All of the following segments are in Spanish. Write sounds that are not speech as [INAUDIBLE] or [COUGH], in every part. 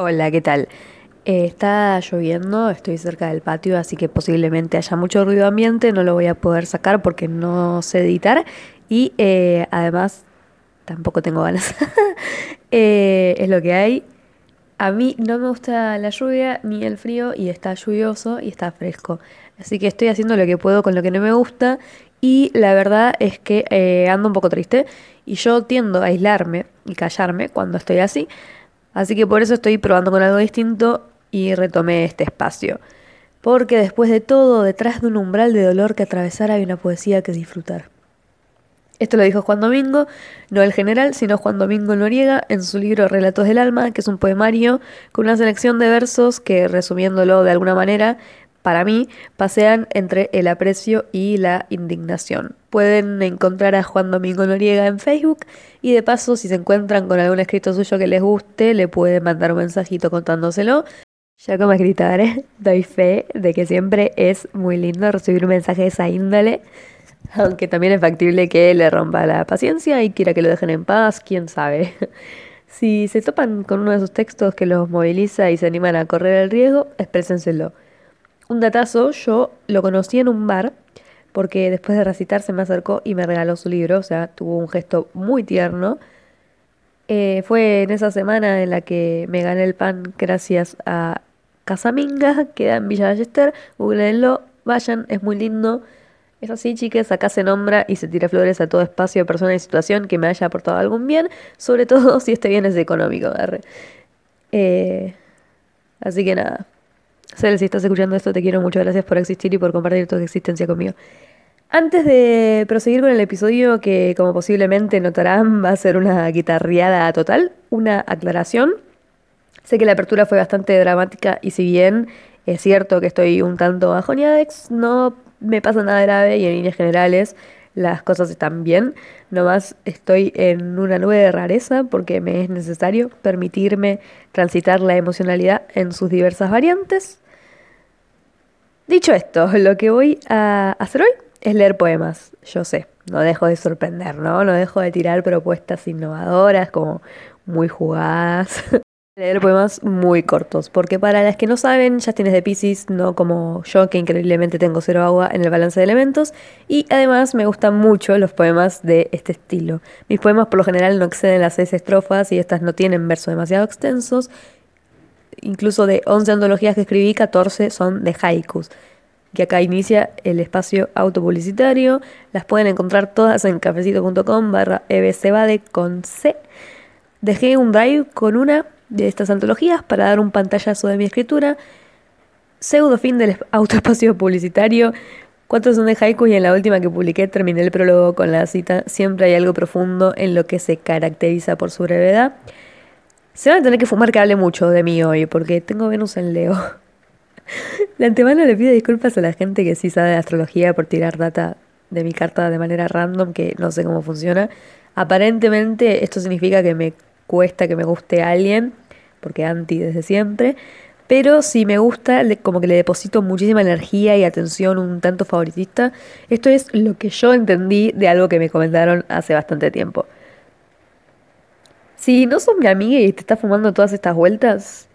Hola, ¿qué tal? Eh, está lloviendo, estoy cerca del patio, así que posiblemente haya mucho ruido ambiente, no lo voy a poder sacar porque no sé editar y eh, además tampoco tengo ganas. [LAUGHS] Eh, es lo que hay. A mí no me gusta la lluvia ni el frío y está lluvioso y está fresco. Así que estoy haciendo lo que puedo con lo que no me gusta y la verdad es que ando un poco triste y yo tiendo a aislarme y callarme cuando estoy así. Así que por eso estoy probando con algo distinto y retomé este espacio. Porque después de todo, detrás de un umbral de dolor que atravesar hay una poesía que disfrutar. Esto lo dijo Juan Domingo, no el general, sino Juan Domingo Noriega en su libro Relatos del Alma, que es un poemario con una selección de versos que, resumiéndolo de alguna manera, para mí, pasean entre el aprecio y la indignación. Pueden encontrar a Juan Domingo Noriega en Facebook y de paso, si se encuentran con algún escrito suyo que les guste, le pueden mandar un mensajito contándoselo. Yo como escritora doy fe de que siempre es muy lindo recibir un mensaje de esa índole aunque también es factible que le rompa la paciencia y quiera que lo dejen en paz, quién sabe. [LAUGHS] Si se topan con uno de sus textos que los moviliza y se animan a correr el riesgo, exprésenselo. Un datazo, yo lo conocí en un bar porque después de recitar se me acercó y me regaló su libro, o sea, tuvo un gesto muy tierno. Eh, fue en esa semana en la que me gané el pan gracias a Casaminga, que da en Villa Ballester. Googleenlo, vayan, es muy lindo. Es así, chicas, acá se nombra y se tira flores a todo espacio, persona y situación que me haya aportado algún bien, sobre todo [LAUGHS] si este bien es económico. Eh, así que nada. Cel, si estás escuchando esto, te quiero mucho. Gracias por existir y por compartir tu existencia conmigo. Antes de proseguir con el episodio, que como posiblemente notarán va a ser una guitarreada total, una aclaración. Sé que la apertura fue bastante dramática y si bien es cierto que estoy un tanto bajoneada, no me pasa nada grave y en líneas generales las cosas están bien. Nomás estoy en una nube de rareza porque me es necesario permitirme transitar la emocionalidad en sus diversas variantes. Dicho esto, [LAUGHS] lo que voy a hacer hoy es leer poemas. Yo sé, no dejo de sorprender, ¿no? No dejo de tirar propuestas innovadoras, como muy jugadas. [LAUGHS] Leer poemas muy cortos, porque para las que no saben, ya tienes de Pisces, no como yo, que increíblemente tengo cero agua en el balance de elementos, y además me gustan mucho los poemas de este estilo. Mis poemas por lo general no exceden las seis estrofas y estas no tienen versos demasiado extensos. Incluso de 11 antologías que escribí, 14 son de haikus. Que acá inicia el espacio autopublicitario. Las pueden encontrar todas en cafecito.com barra ebcebade con C. Dejé un drive con una de estas antologías para dar un pantallazo de mi escritura. Pseudo fin del autoespacio publicitario. Cuatro son de haiku y en la última que publiqué terminé el prólogo con la cita Siempre hay algo profundo en lo que se caracteriza por su brevedad. Se van a tener que fumar que hable mucho de mí hoy porque tengo Venus en Leo. [LAUGHS] De antemano le pido disculpas a la gente que sí sabe de astrología por tirar data de mi carta de manera random que no sé cómo funciona. Aparentemente esto significa que me cuesta que me guste alguien, porque anti desde siempre. Pero si me gusta, como que le deposito muchísima energía y atención, un tanto favoritista. Esto es lo que yo entendí de algo que me comentaron hace bastante tiempo. Si no sos mi amiga y te estás fumando todas estas vueltas,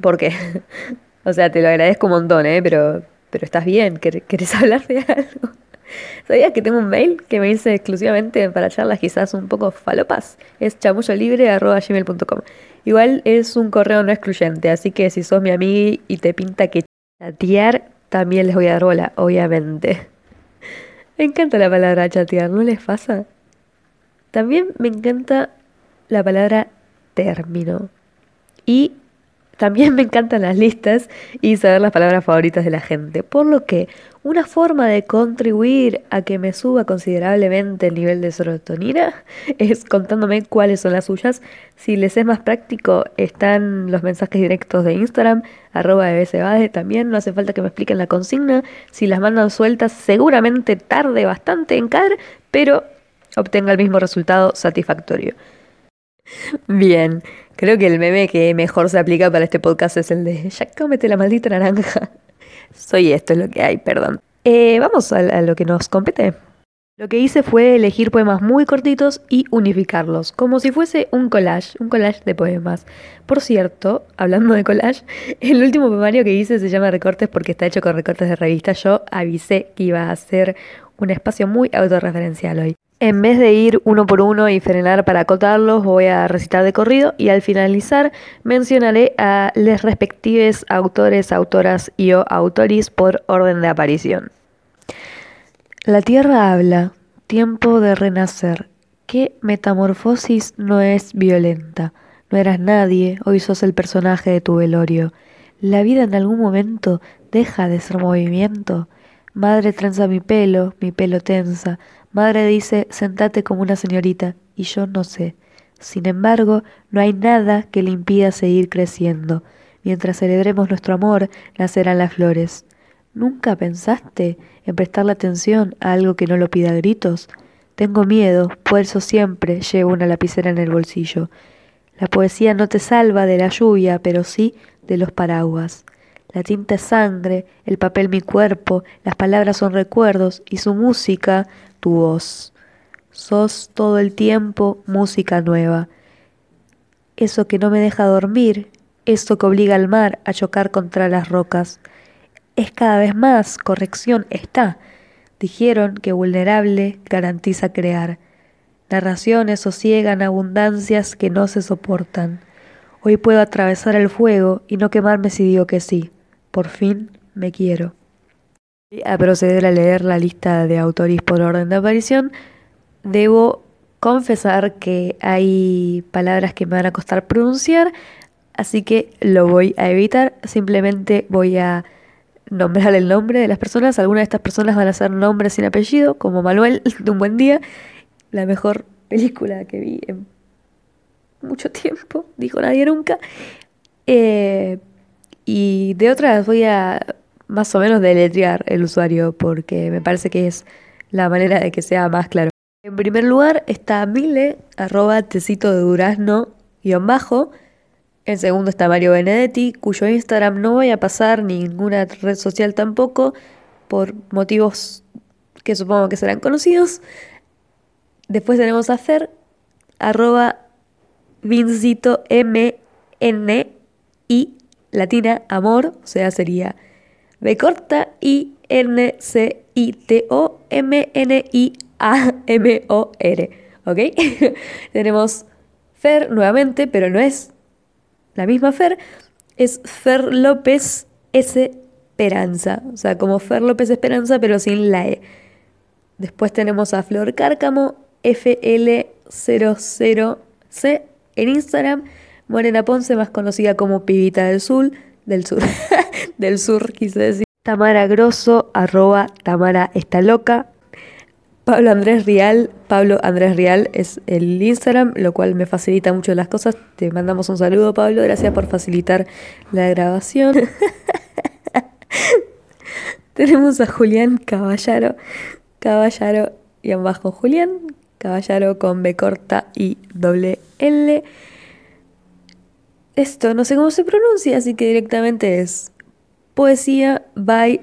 ¿por qué? [LAUGHS] o sea, te lo agradezco un montón, ¿eh? Pero, pero estás bien, ¿querés [LAUGHS] hablar de algo? ¿Sabías que tengo un mail que me dice exclusivamente para charlas quizás un poco falopas? Es chamullolibre.gmail.com Igual es un correo no excluyente, así que si sos mi amiga y te pinta que chatear, también les voy a dar bola, obviamente. [LAUGHS] Me encanta la palabra chatear, ¿no les pasa? También me encanta la palabra término. Y también [LAUGHS] me encantan las listas y saber las palabras favoritas de la gente, por lo que una forma de contribuir a que me suba considerablemente el nivel de serotonina [LAUGHS] es contándome cuáles son las suyas. Si les es más práctico, están los mensajes directos de Instagram, arroba de también, no hace falta que me expliquen la consigna. Si las mandan sueltas, seguramente tarde bastante en caer, pero obtenga el mismo resultado satisfactorio. Bien, creo que el meme que mejor se aplica para este podcast es el de ya cómete la maldita naranja. [LAUGHS] Soy esto, es lo que hay, perdón. Eh, vamos a, lo que nos compete. Lo que hice fue elegir poemas muy cortitos y unificarlos, como si fuese un collage, un collage de poemas. Por cierto, hablando de collage, [LAUGHS] el último poemario que hice se llama Recortes porque está hecho con recortes de revista. Yo avisé que iba a ser un espacio muy autorreferencial hoy. En vez de ir uno por uno y frenar para acotarlos, voy a recitar de corrido y al finalizar mencionaré a los respectivos autores, autoras y o autoris por orden de aparición. La tierra habla, tiempo de renacer. ¿Qué metamorfosis no es violenta? No eras nadie, hoy sos el personaje de tu velorio. La vida en algún momento deja de ser movimiento. Madre trenza mi pelo, mi pelo tensa. Madre dice, sentate como una señorita, y yo no sé. Sin embargo, no hay nada que le impida seguir creciendo. Mientras celebremos nuestro amor, nacerán las flores. ¿Nunca pensaste en prestarle atención a algo que no lo pida a gritos? Tengo miedo, por eso siempre llevo una lapicera en el bolsillo. La poesía no te salva de la lluvia, pero sí de los paraguas. La tinta es sangre, el papel mi cuerpo, las palabras son recuerdos y su música tu voz. Sos todo el tiempo música nueva. Eso que no me deja dormir, eso que obliga al mar a chocar contra las rocas es cada vez más, corrección está. Dijeron que vulnerable garantiza crear. Narraciones sosiegan abundancias que no se soportan. Hoy puedo atravesar el fuego y no quemarme si digo que sí. Por fin me quiero. A proceder a leer la lista de autores por orden de aparición, debo confesar que hay palabras que me van a costar pronunciar, así que lo voy a evitar. Simplemente voy a nombrar el nombre de las personas. Algunas de estas personas van a ser nombres sin apellido, como Manuel [LAUGHS] de Un Buen Día, la mejor película que vi en mucho tiempo, dijo nadie nunca. Eh, y de otras voy a más o menos deletrear el usuario porque me parece que es la manera de que sea más claro. En primer lugar está Mile, arroba tecito de durazno, guion bajo. En segundo está Mario Benedetti, cuyo Instagram no voy a pasar, ninguna red social tampoco, por motivos que supongo que serán conocidos. Después tenemos a Fer, arroba Vincito M N I latina amor, o sea, sería B corta I N C I T O M N I A M O R. ¿Ok? [LAUGHS] tenemos Fer nuevamente, pero no es la misma Fer, es Fer López Esperanza. O sea, como Fer López Esperanza, pero sin la E. Después tenemos a Flor Cárcamo, FL00C en Instagram. Morena Ponce, más conocida como Pibita del Sur, del Sur, [LAUGHS] del Sur, quise decir. Tamara Grosso, arroba Tamara está. Pablo Andrés Rial, Pablo Andrés Rial es el Instagram, lo cual me facilita mucho las cosas. Te mandamos un saludo, Pablo. Gracias por facilitar la grabación. [LAUGHS] Tenemos a Julián Caballaro, Caballaro y abajo Julián, Caballaro con B corta y doble L. Esto no sé cómo se pronuncia, así que directamente es Poesía by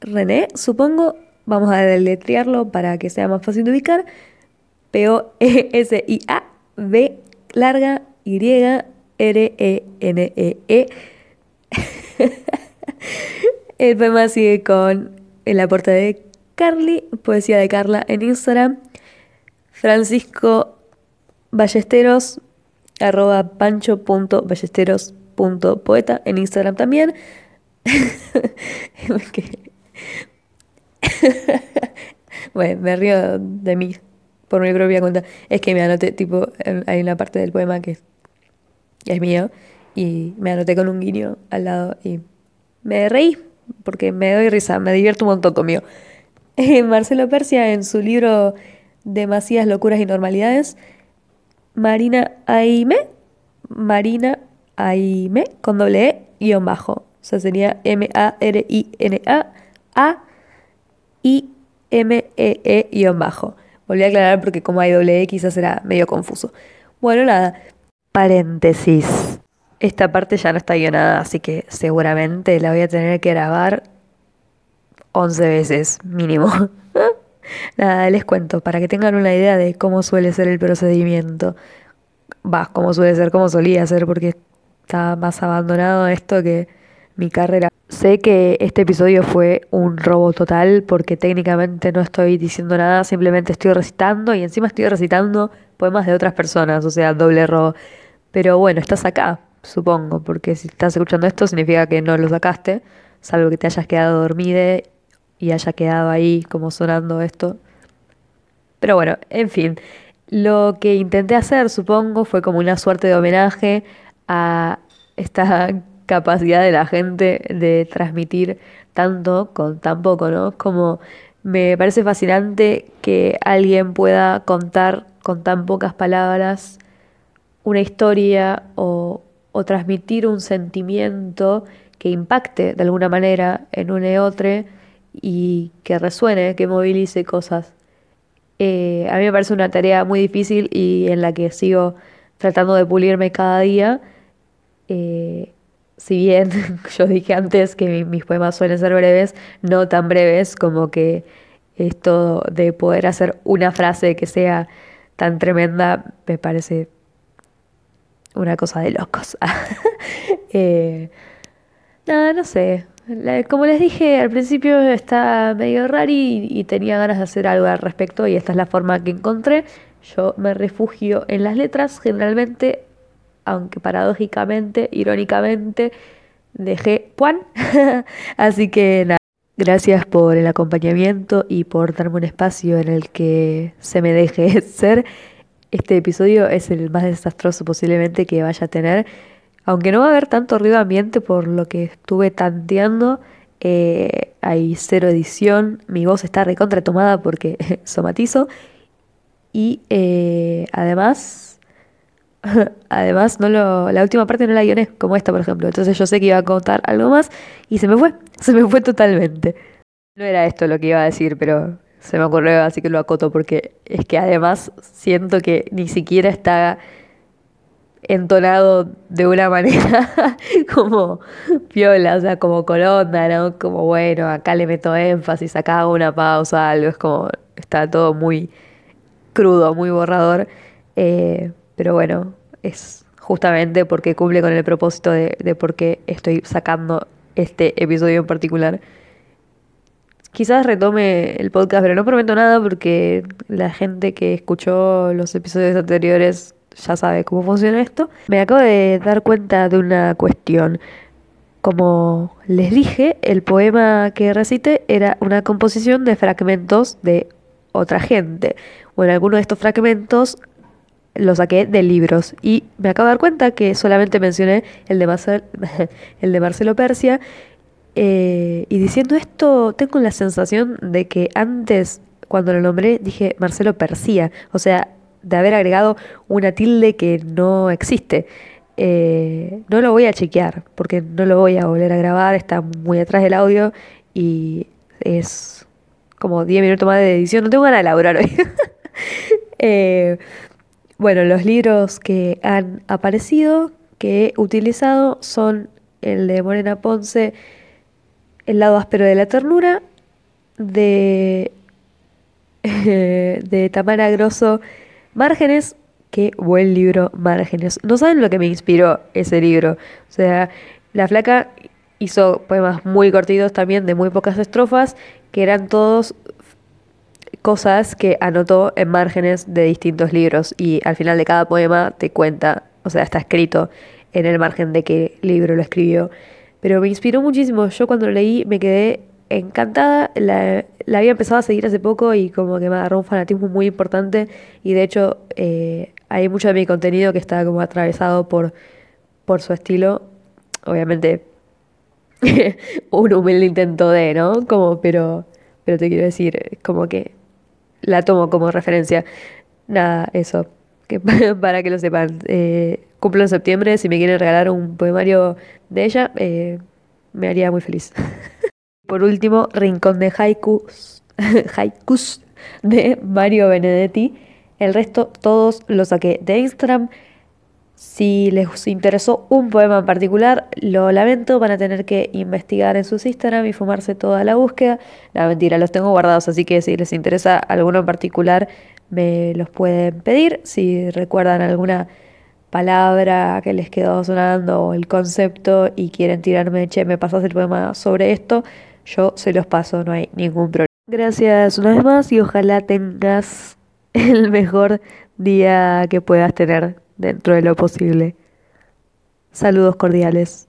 René, supongo, Vamos a deletrearlo para que sea más fácil de ubicar. P-O-E-S-I-A B larga Y R-E-N-E-E. [LAUGHS] El poema sigue con el aporte de Carly, poesía de Carla en Instagram. Francisco Ballesteros, arroba pancho.ballesteros.poeta en Instagram también. [LAUGHS] [LAUGHS] bueno, me río de mí por mi propia cuenta. Es que me anoté, tipo, hay una parte del poema que es mío y me anoté con un guiño al lado y me reí porque me doy risa, me divierto un montón conmigo. [LAUGHS] Marcelo Persia en su libro Demasiadas locuras y normalidades, Marina Aime, Marina Aime con doble E guion bajo. O sea, sería M-A-R-I-N-A A I-M-E-E-bajo. Volví a aclarar porque como hay doble E quizás era medio confuso. Bueno, nada. Paréntesis. Esta parte ya no está guionada, así que seguramente la voy a tener que grabar 11 veces mínimo. [LAUGHS] [LAUGHS] Nada, les cuento, para que tengan una idea de cómo suele ser el procedimiento. Va, cómo suele ser, cómo solía ser, porque está más abandonado esto que mi carrera. Sé que este episodio fue un robo total porque técnicamente no estoy diciendo nada, simplemente estoy recitando y encima estoy recitando poemas de otras personas, o sea, doble robo. Pero bueno, estás acá, supongo, porque si estás escuchando esto significa que no lo sacaste, salvo que te hayas quedado dormida y haya quedado ahí como sonando esto. Pero bueno, en fin, lo que intenté hacer, supongo, fue como una suerte de homenaje a esta [LAUGHS] capacidad de la gente de transmitir tanto con tan poco, ¿no? Como me parece fascinante que alguien pueda contar con tan pocas palabras una historia o, o transmitir un sentimiento que impacte de alguna manera en un y otro y que resuene, que movilice cosas. Eh, a mí me parece una tarea muy difícil y en la que sigo tratando de pulirme cada día. Eh, si bien [LAUGHS] yo dije antes que mis poemas suelen ser breves, no tan breves como que esto de poder hacer una frase que sea tan tremenda me parece una cosa de locos. [LAUGHS] eh, no, no sé. Como les dije al principio, está medio raro y, tenía ganas de hacer algo al respecto y esta es la forma que encontré. Yo me refugio en las letras, generalmente aunque paradójicamente, irónicamente, dejé Juan. [LAUGHS] Así que nada, gracias por el acompañamiento y por darme un espacio en el que se me deje [LAUGHS] ser. Este episodio es el más desastroso posiblemente que vaya a tener. Aunque no va a haber tanto ruido ambiente por lo que estuve tanteando, eh, hay cero edición, mi voz está recontratomada porque [LAUGHS] somatizo y eh, además [LAUGHS] Además, no lo, la última parte no la guioné, como esta, por ejemplo. Entonces yo sé que iba a contar algo más y se me fue, [LAUGHS] se me fue totalmente. No era esto lo que iba a decir, pero se me ocurrió, así que lo acoto, porque es que además siento que ni siquiera está entonado de una [LAUGHS] manera como piola, o sea, como colonda, ¿no? Como bueno, acá le meto énfasis, acá hago una pausa, algo, es como, está todo muy crudo, muy borrador. Eh, pero bueno, es justamente porque cumple con el propósito de, de por qué estoy sacando este episodio en particular. Quizás retome el podcast, pero no prometo nada porque la gente que escuchó los episodios anteriores ya sabe cómo funciona esto. Me acabo de dar cuenta de una cuestión. Como les dije, el poema que recité era una composición de fragmentos de otra gente. Bueno, algunos de estos fragmentos lo saqué de libros y me acabo de dar cuenta que solamente mencioné el de, Marcel, [LAUGHS] el de Marcelo Persia eh, y diciendo esto tengo la sensación de que antes cuando lo nombré dije Marcelo Persia, o sea, de haber agregado una tilde que no existe. Eh, no lo voy a chequear porque no lo voy a volver a grabar, está muy atrás del audio y es como 10 minutos más de edición, no tengo ganas de elaborar hoy. [LAUGHS] eh, bueno, los libros que han aparecido, que he utilizado, son el de Morena Ponce, El lado áspero de la ternura, de, [LAUGHS] de Tamara Grosso, Márgenes, qué buen libro, Márgenes. No saben lo que me inspiró ese libro. O sea, la flaca hizo poemas muy cortitos también, de muy pocas estrofas, que eran todos cosas que anotó en márgenes de distintos libros y al final de cada poema te cuenta, o sea, está escrito en el margen de qué libro lo escribió. Pero me inspiró muchísimo. Yo cuando lo leí me quedé encantada. La, había empezado a seguir hace poco y como que me agarró un fanatismo muy importante. Y de hecho eh, hay mucho de mi contenido que está como atravesado por, por su estilo. Obviamente [LAUGHS] un humilde intento de, ¿no? Como, pero, pero te quiero decir, como que la tomo como referencia. Nada, eso, [LAUGHS] para que lo sepan. Eh, cumplo en septiembre, si me quieren regalar un poemario de ella, eh, me haría muy feliz. [LAUGHS] Por último, Rincón de Haikus, [LAUGHS] Haikus de Mario Benedetti. El resto, todos los saqué de Instagram. Si les interesó un poema en particular, lo lamento, van a tener que investigar en sus Instagram y fumarse toda la búsqueda. La mentira, los tengo guardados, así que si les interesa alguno en particular, me los pueden pedir. Si recuerdan alguna palabra que les quedó sonando o el concepto y quieren tirarme, che, me pasas el poema sobre esto, yo se los paso, no hay ningún problema. Gracias una vez más y ojalá tengas [LAUGHS] el mejor día que puedas tener dentro de lo posible. Saludos cordiales.